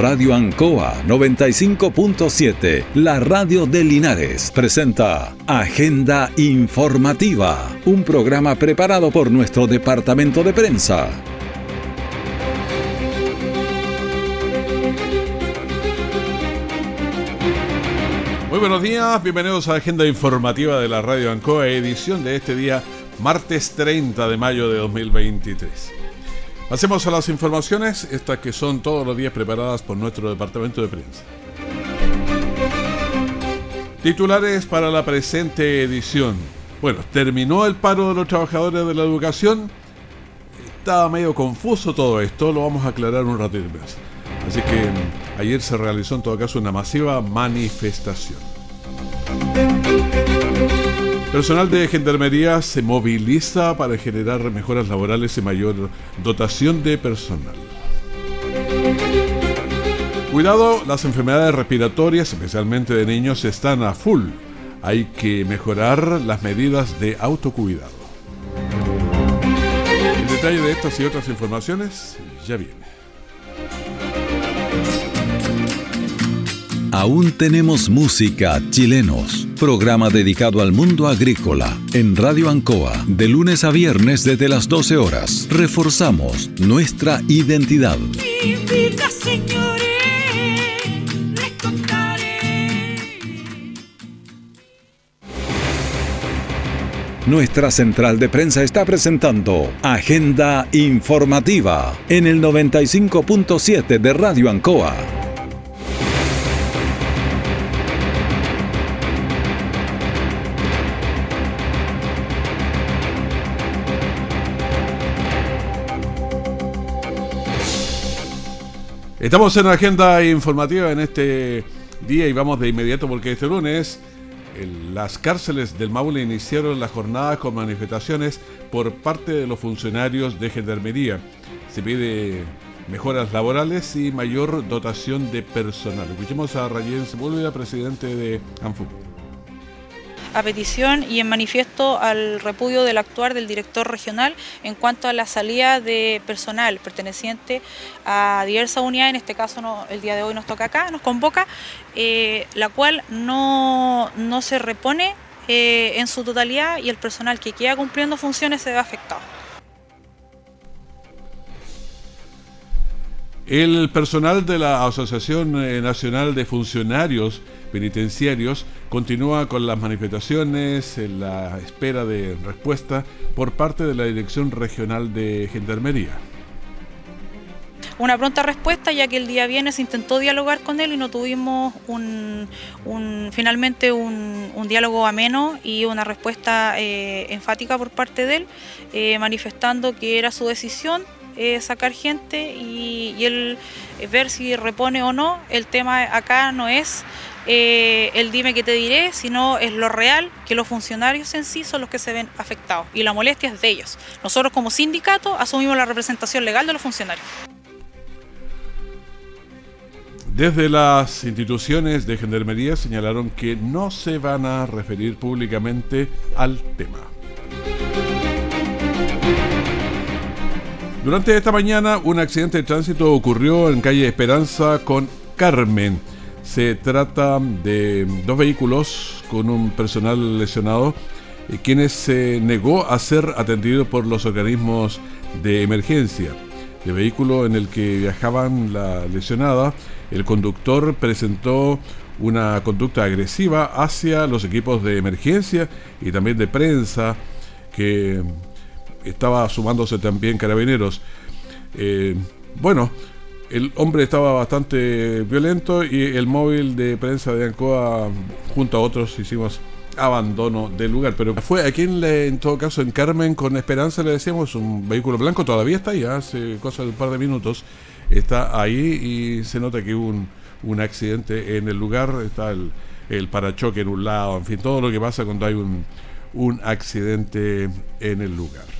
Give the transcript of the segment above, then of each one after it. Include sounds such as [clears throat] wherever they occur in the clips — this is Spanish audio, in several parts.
Radio Ancoa 95.7, la radio de Linares, presenta Agenda Informativa, un programa preparado por nuestro departamento de prensa. Muy buenos días, bienvenidos a Agenda Informativa de la Radio Ancoa, edición de este día, martes 30 de mayo de 2023. Hacemos a las informaciones, estas que son todos los días preparadas por nuestro departamento de prensa. Titulares para la presente edición. Bueno, terminó el paro de los trabajadores de la educación. Estaba medio confuso todo esto, lo vamos a aclarar un ratito más. Así que mm, ayer se realizó en todo caso una masiva manifestación. Personal de Gendarmería se moviliza para generar mejoras laborales y mayor dotación de personal. Cuidado, las enfermedades respiratorias, especialmente de niños, están a full. Hay que mejorar las medidas de autocuidado. El detalle de estas y otras informaciones ya viene. Aún tenemos música chilenos. Programa dedicado al mundo agrícola en Radio Ancoa de lunes a viernes desde las 12 horas. Reforzamos nuestra identidad. Nuestra central de prensa está presentando Agenda Informativa en el 95.7 de Radio Ancoa. Estamos en la agenda informativa en este día y vamos de inmediato porque este lunes las cárceles del Maule iniciaron la jornada con manifestaciones por parte de los funcionarios de Gendarmería. Se pide mejoras laborales y mayor dotación de personal. Escuchemos a Rayén Sepúlveda, presidente de ANFU a petición y en manifiesto al repudio del actuar del director regional en cuanto a la salida de personal perteneciente a diversas unidades, en este caso el día de hoy nos toca acá, nos convoca, eh, la cual no, se repone eh, en su totalidad y el personal que queda cumpliendo funciones se ve afectado. El personal de la Asociación eh, Nacional de Funcionarios Penitenciarios continúa con las manifestaciones en la espera de respuesta por parte de la Dirección Regional de Gendarmería. Una pronta respuesta ya que el día viernes intentó dialogar con él y no tuvimos un, finalmente un, diálogo ameno y una respuesta eh, enfática por parte de él, eh, manifestando que era su decisión eh, sacar gente y, él eh, ver si repone o no. El tema acá no es eh, el dime que te diré, sino es lo real, que los funcionarios en sí son los que se ven afectados y la molestia es de ellos. Nosotros como sindicato asumimos la representación legal de los funcionarios. Desde las instituciones de Gendarmería señalaron que no se van a referir públicamente al tema. Durante esta mañana un accidente de tránsito ocurrió en calle Esperanza con Carmen. Se trata de dos vehículos con un personal lesionado, eh, quienes se negó a ser atendido por los organismos de emergencia. El vehículo en el que viajaban la lesionada, el conductor presentó una conducta agresiva hacia los equipos de emergencia y también de prensa que estaba sumándose también carabineros. Eh, bueno, el hombre estaba bastante violento y el móvil de prensa de Ancoa junto a otros hicimos abandono del lugar. Pero fue aquí en, en todo caso en Carmen con Esperanza le decíamos un vehículo blanco, todavía está ahí, hace cosa de un par de minutos está ahí y se nota que hubo un, un accidente en el lugar, está el, el parachoque en un lado, en fin, todo lo que pasa cuando hay un, un accidente en el lugar.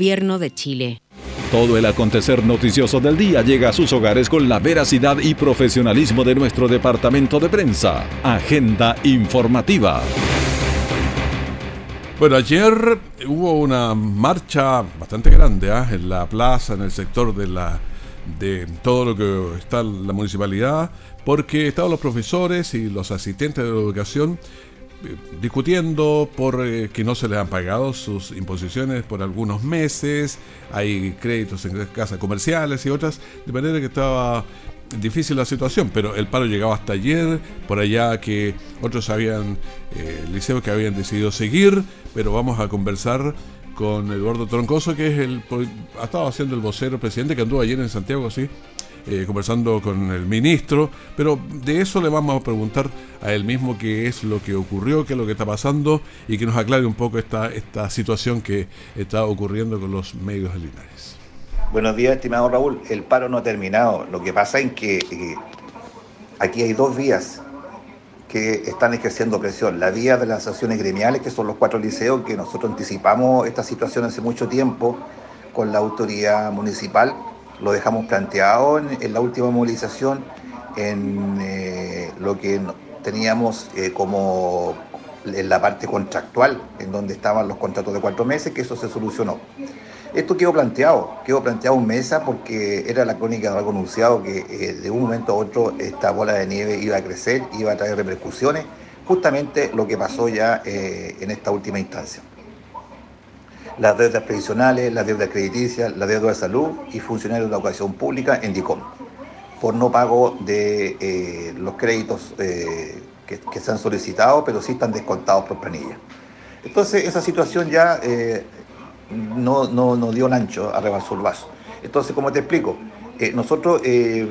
de Chile. Todo el acontecer noticioso del día llega a sus hogares con la veracidad y profesionalismo de nuestro departamento de prensa. Agenda informativa. Bueno, ayer hubo una marcha bastante grande ¿ah? en la plaza, en el sector de la de todo lo que está la municipalidad, porque estaban los profesores y los asistentes de la educación discutiendo por eh, que no se les han pagado sus imposiciones por algunos meses, hay créditos en casas comerciales y otras, de manera que estaba difícil la situación, pero el paro llegaba hasta ayer, por allá que otros habían, eh, liceos que habían decidido seguir, pero vamos a conversar con Eduardo Troncoso, que es el, ha estado haciendo el vocero presidente que anduvo ayer en Santiago, sí, eh, conversando con el ministro, pero de eso le vamos a preguntar a él mismo qué es lo que ocurrió, qué es lo que está pasando y que nos aclare un poco esta, situación que está ocurriendo con los medios de Linares. Buenos días, estimado Raúl. El paro no ha terminado. Lo que pasa es que eh, aquí hay dos vías que están ejerciendo presión. La vía de las asociaciones gremiales, que son los cuatro liceos, que nosotros anticipamos esta situación hace mucho tiempo con la autoridad municipal lo dejamos planteado en, la última movilización, en eh, lo que teníamos eh, como en la parte contractual, en donde estaban los contratos de cuatro meses, que eso se solucionó. Esto quedó planteado, quedó planteado en mesa porque era la crónica de algo anunciado que eh, de un momento a otro esta bola de nieve iba a crecer, iba a traer repercusiones, justamente lo que pasó ya en esta última instancia las deudas previsionales, las deudas crediticias, la deuda de salud y funcionarios de la educación pública en DICOM, por no pago de eh, los créditos eh, que, se han solicitado, pero sí están descontados por planilla. Entonces, esa situación ya eh, no, no, dio el ancho a rebasar el vaso. Entonces, como te explico, nosotros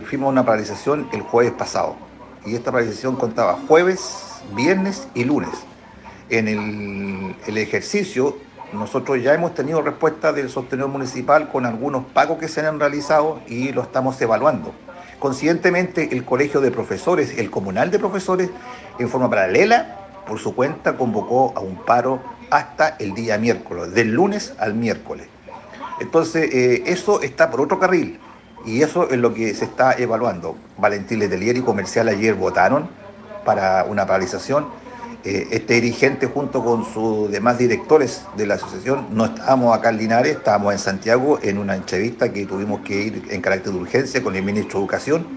fuimos una paralización el jueves pasado y esta paralización contaba jueves, viernes y lunes. En el ejercicio nosotros ya hemos tenido respuesta del sostenedor municipal con algunos pagos que se han realizado y lo estamos evaluando. Conscientemente, el Colegio de Profesores, el Comunal de Profesores, en forma paralela, por su cuenta, convocó a un paro hasta el día miércoles, del lunes al miércoles. Entonces, eh, eso está por otro carril y eso es lo que se está evaluando. Valentín Letelier y Comercial ayer votaron para una paralización eh, este dirigente junto con sus demás directores de la asociación, no estábamos acá en Linares, estábamos en Santiago en una entrevista que tuvimos que ir en carácter de urgencia con el ministro de Educación.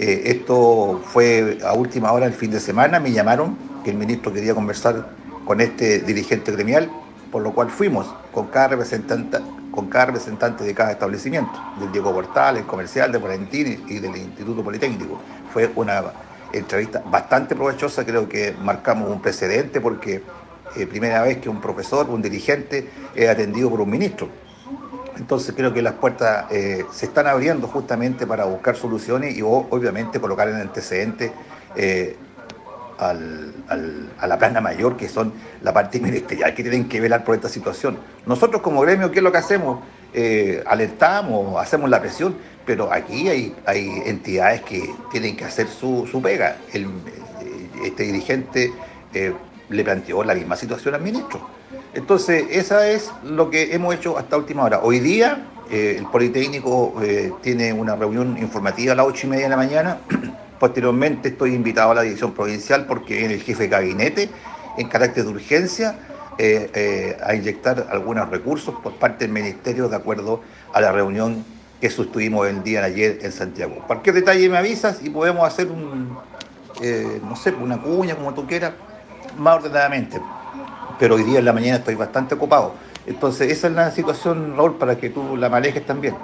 Eh, esto fue a última hora el fin de semana, me llamaron que el ministro quería conversar con este dirigente gremial, por lo cual fuimos con cada representante, con cada representante de cada establecimiento, del Diego Portal, el comercial de Valentín y del Instituto Politécnico. Fue una entrevista bastante provechosa, creo que marcamos un precedente porque eh, primera vez que un profesor, un dirigente es atendido por un ministro. Entonces creo que las puertas eh, se están abriendo justamente para buscar soluciones y obviamente colocar en antecedente eh, a la plana mayor, que son la parte [laughs] ministerial, que tienen que velar por esta situación. Nosotros como gremio, ¿qué es lo que hacemos? Alertamos, hacemos la presión, pero aquí hay, hay entidades que tienen que hacer su, su pega. El, este dirigente eh, le planteó la misma situación al ministro. Entonces, esa es lo que hemos hecho hasta última hora. Hoy día, eh, el Politécnico eh, tiene una reunión informativa a las ocho y media de la mañana. [clears throat] Posteriormente, estoy invitado a la dirección provincial porque viene el jefe de gabinete en carácter de urgencia a inyectar algunos recursos por parte del Ministerio de acuerdo a la reunión que sostuvimos el día de ayer en Santiago. Cualquier detalle me avisas y podemos hacer un, eh, no sé, una cuña, como tú quieras, más ordenadamente. Pero hoy día en la mañana estoy bastante ocupado. Entonces, esa es la situación, Raúl, para que tú la manejes también.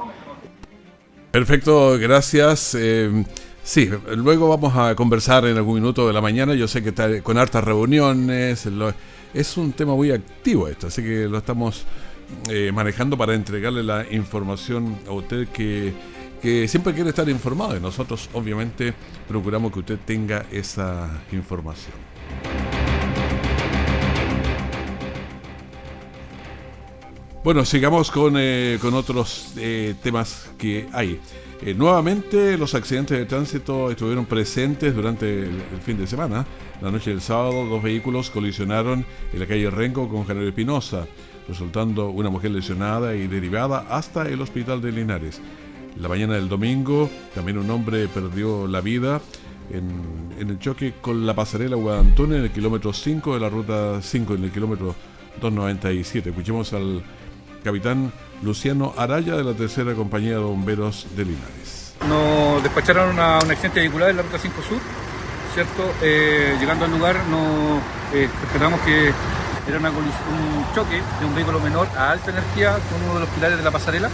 Perfecto, gracias. Eh, sí, luego vamos a conversar en algún minuto de la mañana. Yo sé que está con hartas reuniones. Es un tema muy activo esto, así que lo estamos eh, manejando para entregarle la información a usted que, que siempre quiere estar informado y nosotros obviamente procuramos que usted tenga esa información. Bueno, sigamos con, eh, con otros eh, temas que hay. Eh, nuevamente los accidentes de tránsito estuvieron presentes durante el, fin de semana. La noche del sábado dos vehículos colisionaron en la calle Renco con General Espinosa, resultando una mujer lesionada y derivada hasta el hospital de Linares. La mañana del domingo también un hombre perdió la vida en, en el choque con la pasarela Guadantón en el kilómetro 5 de la ruta 5, en el kilómetro 297. Escuchemos al capitán Luciano Araya de la tercera compañía de bomberos de Linares. Nos despacharon a un accidente vehicular en la ruta 5 Sur, ¿cierto? Eh, llegando al lugar nos eh, esperamos que era un choque de un vehículo menor a alta energía con uno de los pilares de la pasarela,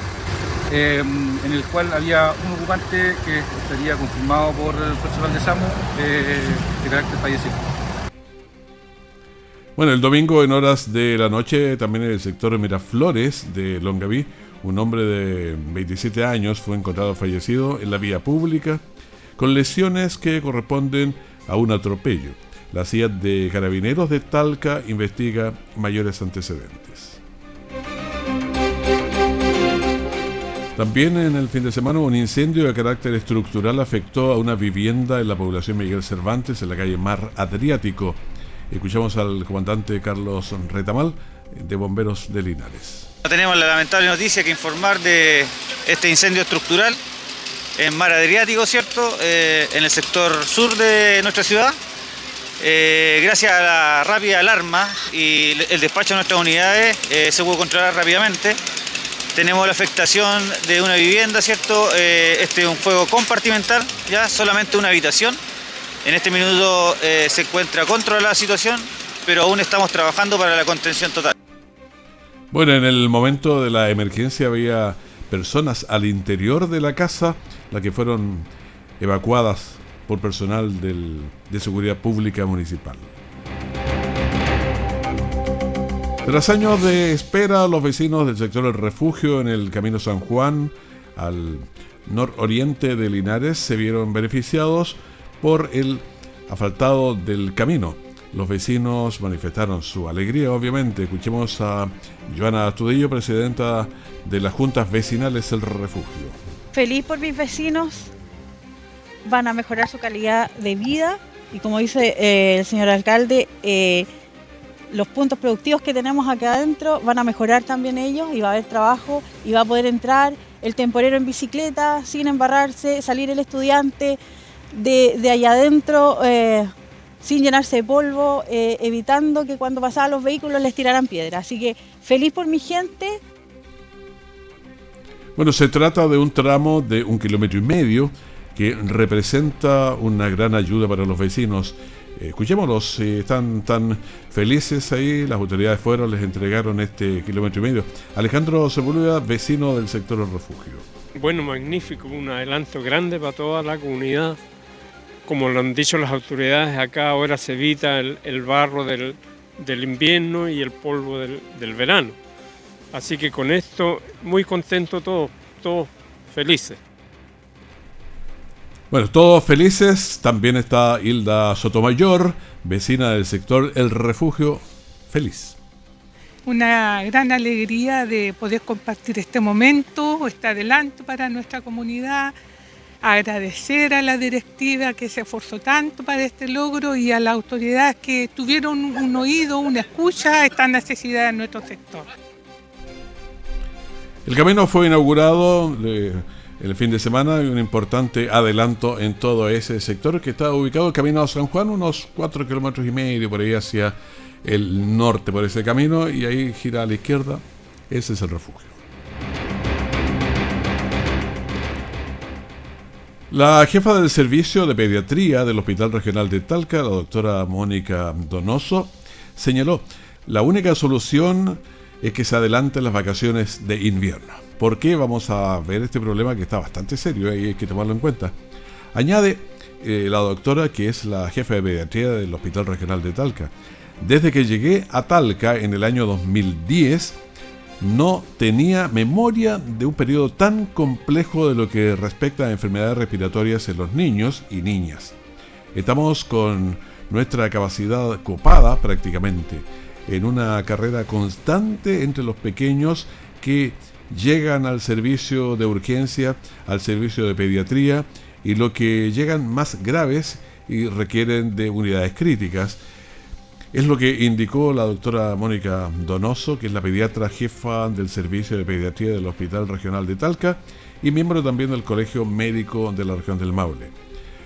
eh, en el cual había un ocupante que estaría confirmado por el personal de SAMU de carácter fallecido. Bueno, el domingo en horas de la noche, también en el sector Miraflores de Longaví, un hombre de 27 años fue encontrado fallecido en la vía pública con lesiones que corresponden a un atropello. La CIA de Carabineros de Talca investiga mayores antecedentes. También en el fin de semana un incendio de carácter estructural afectó a una vivienda en la población Miguel Cervantes en la calle Mar Adriático. Escuchamos al comandante Carlos Retamal de Bomberos de Linares. Tenemos la lamentable noticia que informar de este incendio estructural en Mar Adriático, ¿cierto? Eh, en el sector sur de nuestra ciudad. Eh, gracias a la rápida alarma y el despacho de nuestras unidades eh, se pudo controlar rápidamente. Tenemos la afectación de una vivienda, ¿cierto? este es un fuego compartimental, ya solamente una habitación en este minuto eh, se encuentra controlada la situación, pero aún estamos trabajando para la contención total. Bueno, en el momento de la emergencia había personas al interior de la casa, las que fueron evacuadas por personal de seguridad pública municipal. Tras años de espera, los vecinos del sector del refugio en el Camino San Juan, al nororiente de Linares, se vieron beneficiados por el asfaltado del camino. Los vecinos manifestaron su alegría, obviamente. Escuchemos a Joana Astudillo, presidenta de las juntas vecinales del refugio. Feliz por mis vecinos, van a mejorar su calidad de vida y como dice eh, el señor alcalde, eh, los puntos productivos que tenemos acá adentro van a mejorar también ellos y va a haber trabajo y va a poder entrar el temporero en bicicleta sin embarrarse, salir el estudiante, de, allá adentro eh, sin llenarse de polvo, eh, evitando que cuando pasaban los vehículos les tiraran piedra. Así que feliz por mi gente. Bueno, se trata de un tramo de un kilómetro y medio que representa una gran ayuda para los vecinos. Escuchémoslos, están tan felices ahí, las autoridades fueron, les entregaron este kilómetro y medio. Alejandro Sepúlveda, vecino del sector del refugio. Bueno, magnífico, un adelanto grande para toda la comunidad como lo han dicho las autoridades, acá ahora se evita el, barro del, invierno y el polvo del, verano. Así que con esto, muy contento todos, todos felices. Bueno, todos felices. También está Hilda Sotomayor, vecina del sector El Refugio, feliz. Una gran alegría de poder compartir este momento, este adelanto para nuestra comunidad agradecer a la directiva que se esforzó tanto para este logro y a las autoridades que tuvieron un oído, una escucha a esta necesidad en nuestro sector. El camino fue inaugurado el fin de semana y un importante adelanto en todo ese sector que está ubicado el camino a San Juan, unos cuatro kilómetros y medio por ahí hacia el norte por ese camino y ahí gira a la izquierda. Ese es el refugio. La jefa del servicio de pediatría del Hospital Regional de Talca, la doctora Mónica Donoso, señaló, la única solución es que se adelanten las vacaciones de invierno. ¿Por qué? Vamos a ver este problema que está bastante serio y hay que tomarlo en cuenta. Añade eh, la doctora, que es la jefa de pediatría del Hospital Regional de Talca. Desde que llegué a Talca en el año 2010, no tenía memoria de un periodo tan complejo de lo que respecta a enfermedades respiratorias en los niños y niñas. Estamos con nuestra capacidad copada prácticamente en una carrera constante entre los pequeños que llegan al servicio de urgencia, al servicio de pediatría y lo que llegan más graves y requieren de unidades críticas. Es lo que indicó la doctora Mónica Donoso, que es la pediatra jefa del Servicio de Pediatría del Hospital Regional de Talca y miembro también del Colegio Médico de la región del Maule.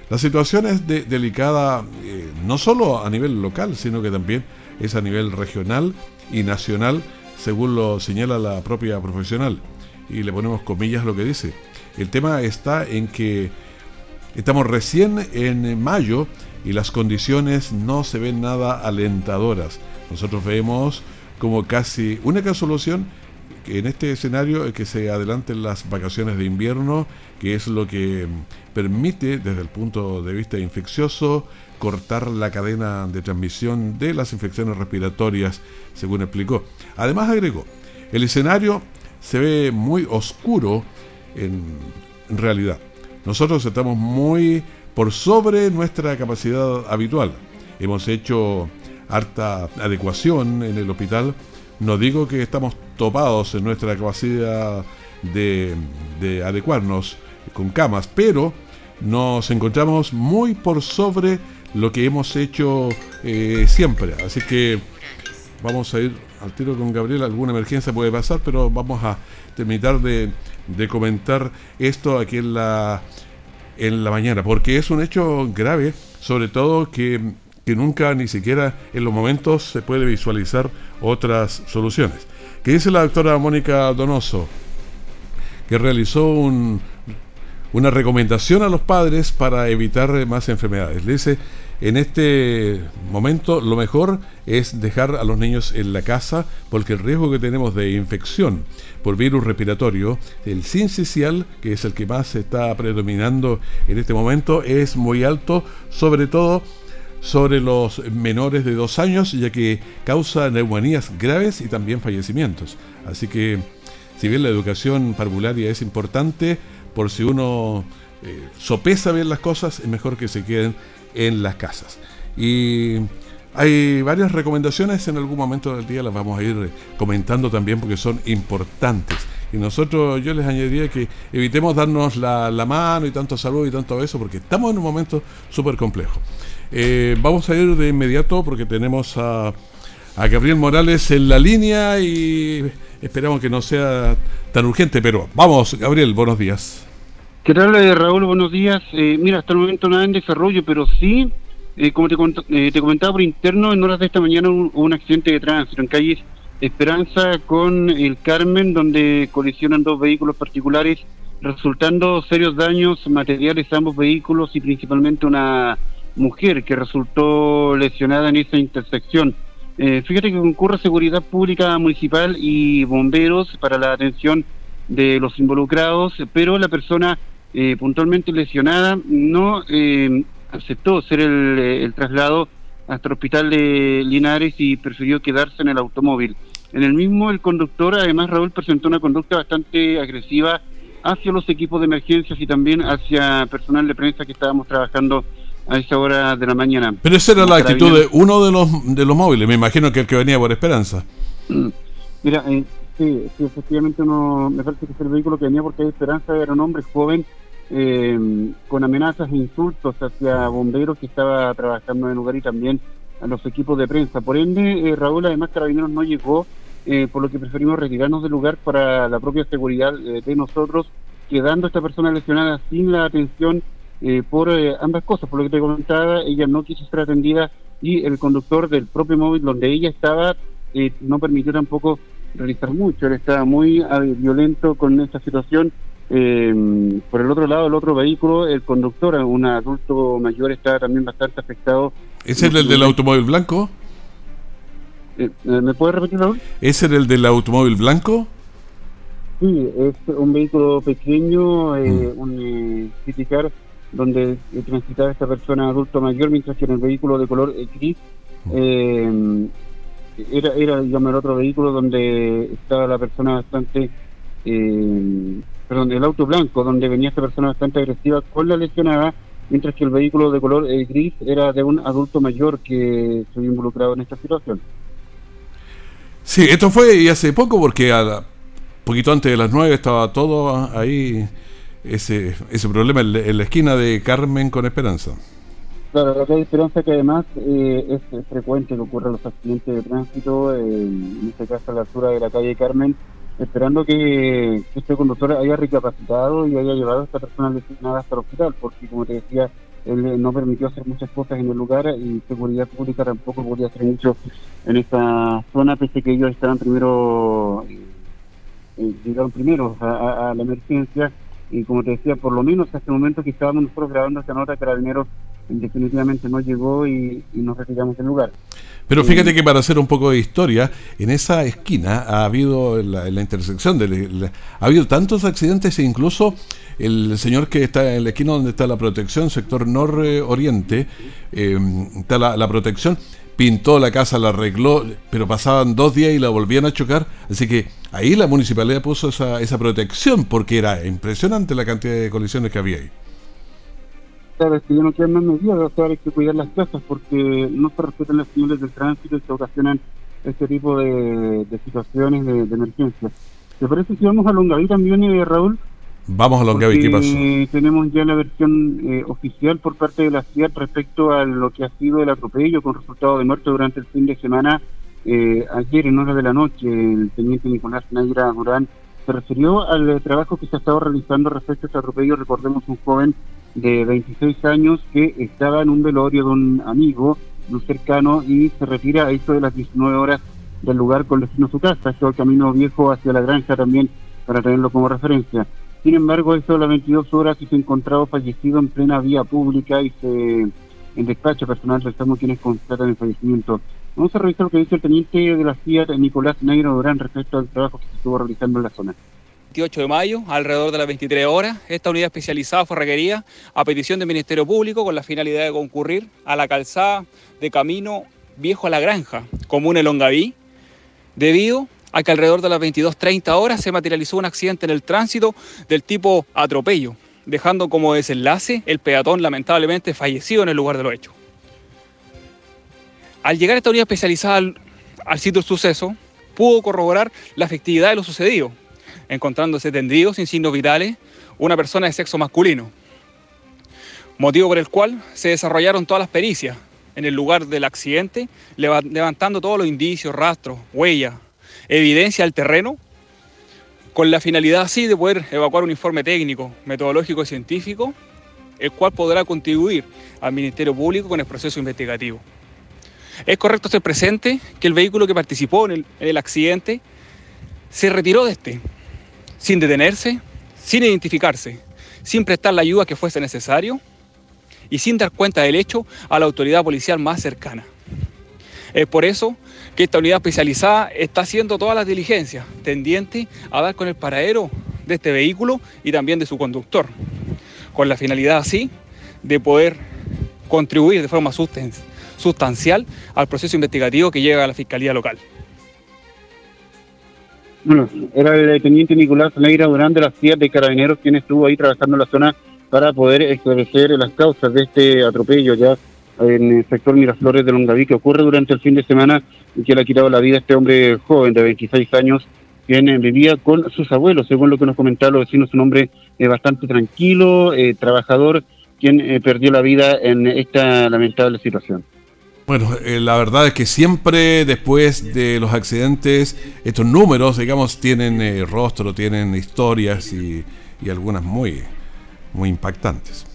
La situación es delicada eh, no solo a nivel local, sino que también es a nivel regional y nacional, según lo señala la propia profesional. Y le ponemos comillas lo que dice. El tema está en que estamos recién en mayo y las condiciones no se ven nada alentadoras. Nosotros vemos como casi única solución en este escenario es que se adelanten las vacaciones de invierno, que es lo que permite desde el punto de vista infeccioso cortar la cadena de transmisión de las infecciones respiratorias, según explicó. Además agregó, el escenario se ve muy oscuro en, realidad. Nosotros estamos muy por sobre nuestra capacidad habitual. Hemos hecho harta adecuación en el hospital. No digo que estamos topados en nuestra capacidad de, de adecuarnos con camas, pero nos encontramos muy por sobre lo que hemos hecho eh, siempre. Así que vamos a ir al tiro con Gabriel. Alguna emergencia puede pasar, pero vamos a terminar de, comentar esto aquí en la, en la mañana, porque es un hecho grave, sobre todo que, que nunca ni siquiera en los momentos se puede visualizar otras soluciones. ¿Qué dice la doctora Mónica Donoso? Que realizó un, una recomendación a los padres para evitar más enfermedades. Le dice, en este momento lo mejor es dejar a los niños en la casa porque el riesgo que tenemos de infección por virus respiratorio, el sincicial, que es el que más está predominando en este momento, es muy alto, sobre todo sobre los menores de dos años, ya que causa neumonías graves y también fallecimientos. Así que, si bien la educación parvularia es importante, por si uno eh, sopesa bien las cosas, es mejor que se queden en las casas. Y hay varias recomendaciones, en algún momento del día las vamos a ir comentando también porque son importantes. Y nosotros, yo les añadiría que evitemos darnos la, mano y tanto salud y tanto eso porque estamos en un momento súper complejo. Eh, vamos a ir de inmediato porque tenemos a, a Gabriel Morales en la línea y esperamos que no sea tan urgente, pero vamos, Gabriel, buenos días. ¿Qué tal, eh, Raúl? Buenos días. Eh, mira, hasta el momento nada en desarrollo, pero sí, eh, como te, te, comentaba por interno, en horas de esta mañana hubo un, accidente de tránsito en calles Esperanza con el Carmen, donde colisionan dos vehículos particulares, resultando serios daños materiales a ambos vehículos y principalmente una mujer que resultó lesionada en esa intersección. fíjate que concurre Seguridad Pública Municipal y bomberos para la atención de los involucrados, pero la persona eh, puntualmente lesionada, no eh, aceptó hacer eh, el, traslado hasta el hospital de Linares y prefirió quedarse en el automóvil. En el mismo, el conductor, además, Raúl presentó una conducta bastante agresiva hacia los equipos de emergencias y también hacia personal de prensa que estábamos trabajando a esa hora de la mañana. Pero esa era la actitud de uno de los, de los móviles, me imagino que el que venía por Esperanza. Mira, sí, sí, efectivamente uno, me parece que es el vehículo que venía porque hay esperanza, era un hombre joven eh, con amenazas e insultos hacia bomberos que estaba trabajando en el lugar y también a los equipos de prensa. Por ende, eh, Raúl, además Carabineros no llegó, eh, por lo que preferimos retirarnos del lugar para la propia seguridad de nosotros, quedando esta persona lesionada sin la atención por ambas cosas. Por lo que te comentaba, ella no quiso ser atendida y el conductor del propio móvil donde ella estaba no permitió tampoco realizar mucho. Él estaba muy violento con esta situación eh, por el otro lado, el otro vehículo, el conductor, un adulto mayor, está también bastante afectado. ¿Es el, del automóvil blanco? Eh, ¿Me puede repetir, Raúl? ¿Es el del automóvil blanco? Sí, es un vehículo pequeño, eh, mm. un eh, criticar donde transitaba esta persona adulto mayor, mientras que en el vehículo de color gris mm. Era, era, digamos, el otro vehículo donde estaba la persona bastante, eh, perdón, el auto blanco, donde venía esta persona bastante agresiva con la lesionada, mientras que el vehículo de color eh, gris era de un adulto mayor que se había involucrado en esta situación. Sí, esto fue hace poco porque a poquito antes de las 9 estaba todo ahí, ese, ese problema en, la esquina de Carmen con Esperanza. Claro, la calle Esperanza que además eh, es, frecuente que ocurran los accidentes de tránsito, en este caso a la altura de la calle Carmen, esperando que, este conductor haya recapacitado y haya llevado a esta persona lesionada hasta el hospital, porque como te decía, él no permitió hacer muchas cosas en el lugar y seguridad pública tampoco podía hacer mucho en esta zona, pese que ellos estaban primero, eh, eh, llegaron primero a, la emergencia. Y como te decía, por lo menos hasta el momento que estábamos nosotros grabando esta nota, Carabineros definitivamente no llegó y, nos retiramos del lugar. Pero fíjate que para hacer un poco de historia, en esa esquina ha habido, en la, intersección, de, ha habido tantos accidentes e incluso el señor que está en la esquina donde está la protección, sector nororiente, eh, está la, protección, pintó la casa, la arregló, pero pasaban dos días y la volvían a chocar. Así que ahí la municipalidad puso esa, esa protección porque era impresionante la cantidad de colisiones que había ahí claro, que ya no quedan más medidas, o sea, hay que cuidar las casas porque no se respetan las señales del tránsito y se ocasionan este tipo de, situaciones de, emergencia. ¿Te parece si vamos a Longaví también, eh, Raúl? Vamos a Longaví, ¿qué pasó? Tenemos ya la versión eh, oficial por parte de la ciudad respecto a lo que ha sido el atropello con resultado de muerte durante el fin de semana. Eh, ayer en hora de la noche, el teniente Nicolás Naira Durán se refirió al trabajo que se ha estado realizando respecto a este atropello. Recordemos un joven de 26 años que estaba en un velorio de un amigo, un cercano, y se retira a eso de las 19 horas del lugar con destino a su casa. Esto es el camino viejo hacia la granja también, para tenerlo como referencia. Sin embargo, eso de las 22 horas y se encontraba fallecido en plena vía pública y se en despacho personal revisamos quienes constatan el fallecimiento. Vamos a revisar lo que dice el teniente de la CIA, Nicolás Negro Durán, respecto al trabajo que se estuvo realizando en la zona. 28 de mayo, alrededor de las 23 horas, esta unidad especializada fue requerida a petición del Ministerio Público con la finalidad de concurrir a la calzada de camino viejo a la granja, común en Longaví, debido a que alrededor de las 22.30 horas se materializó un accidente en el tránsito del tipo atropello, dejando como desenlace el peatón lamentablemente fallecido en el lugar de los hechos. Al llegar esta unidad especializada al, al sitio del suceso, pudo corroborar la efectividad de lo sucedido, encontrándose tendido sin signos vitales una persona de sexo masculino. Motivo por el cual se desarrollaron todas las pericias en el lugar del accidente, levantando todos los indicios, rastros, huellas, evidencia del terreno, con la finalidad así de poder evacuar un informe técnico, metodológico y científico, el cual podrá contribuir al Ministerio Público con el proceso investigativo. Es correcto ser presente que el vehículo que participó en el accidente se retiró de este, sin detenerse, sin identificarse, sin prestar la ayuda que fuese necesario y sin dar cuenta del hecho a la autoridad policial más cercana. Es por eso que esta unidad especializada está haciendo todas las diligencias tendientes a dar con el paradero de este vehículo y también de su conductor, con la finalidad así de poder contribuir de forma sustancial al proceso investigativo que llega a la Fiscalía Local. Bueno, era el teniente Nicolás Neira Durán de la CIA de Carabineros quien estuvo ahí trabajando en la zona para poder esclarecer las causas de este atropello ya en el sector Miraflores de Longaví que ocurre durante el fin de semana y que le ha quitado la vida a este hombre joven de 26 años quien vivía con sus abuelos, según lo que nos comentaron los vecinos, un hombre eh, bastante tranquilo, eh, trabajador, quien eh, perdió la vida en esta lamentable situación. Bueno, eh, la verdad es que siempre después de los accidentes, estos números, digamos, tienen eh, rostro, tienen historias y, algunas muy, muy impactantes.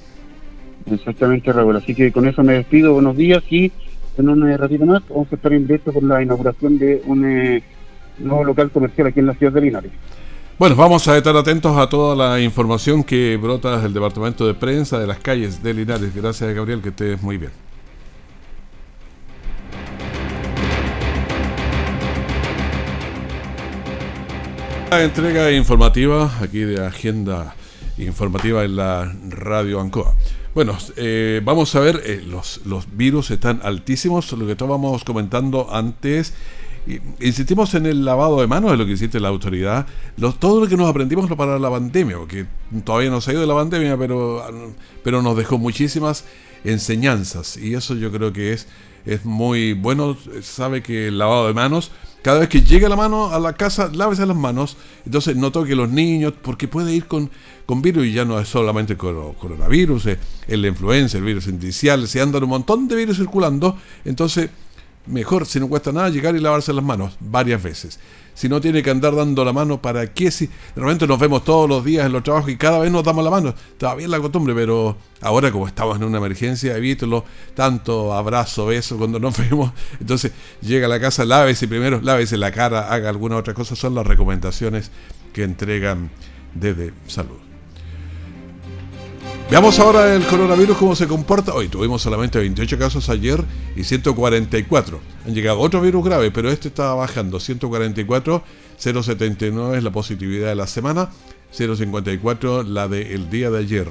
Exactamente, Raúl. Así que con eso me despido. Buenos días y en un eh, ratito más vamos a estar en directo con la inauguración de un nuevo local comercial aquí en la ciudad de Linares. Bueno, vamos a estar atentos a toda la información que brota del departamento de prensa de las calles de Linares. Gracias, Gabriel, que estés muy bien. Entrega informativa aquí de agenda informativa en la radio Ancoa. Bueno, eh, vamos a ver, eh, los, los virus están altísimos, lo que estábamos comentando antes, insistimos en el lavado de manos, de lo que hiciste la autoridad, todo lo que nos aprendimos para la pandemia, porque todavía no se ha ido de la pandemia, pero, pero nos dejó muchísimas enseñanzas y eso yo creo que es, es muy bueno, sabe que el lavado de manos cada vez que llega la mano a la casa, lávese las manos. Entonces no toque los niños, porque puede ir con, con virus y ya no es solamente coronavirus, es la influenza, el virus indicial, se andan un montón de virus circulando. Entonces mejor, si no cuesta nada, llegar y lavarse las manos varias veces. Si no tiene que andar dando la mano, ¿para qué? Si realmente nos vemos todos los días en los trabajos y cada vez nos damos la mano. Está bien la costumbre, pero ahora como estamos en una emergencia, evítelo. Tanto abrazo, beso cuando nos [laughs] vemos. Entonces llega a la casa, lávese primero, lávese la cara, haga alguna otra cosa. Son las recomendaciones que entregan desde salud. Veamos ahora el coronavirus cómo se comporta. Hoy tuvimos solamente 28 casos ayer y 144. Han llegado otros virus graves, pero este estaba bajando. 144, 0,79 es la positividad de la semana, 0,54 la del día de ayer.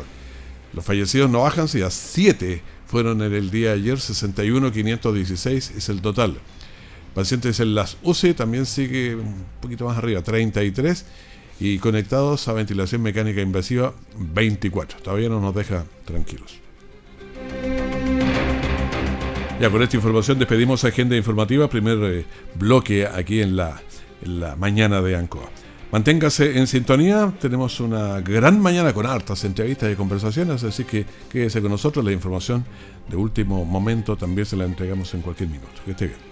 Los fallecidos no bajan, si a 7 fueron en el día de ayer, 61, 516 es el total. Pacientes en las UCI también sigue un poquito más arriba, 33 y conectados a ventilación mecánica invasiva 24. Todavía no nos deja tranquilos. Ya con esta información despedimos Agenda Informativa, primer eh, bloque aquí en la, en la mañana de Ancoa. Manténgase en sintonía, tenemos una gran mañana con hartas entrevistas y conversaciones, así que quédese con nosotros, la información de último momento también se la entregamos en cualquier minuto. Que esté bien.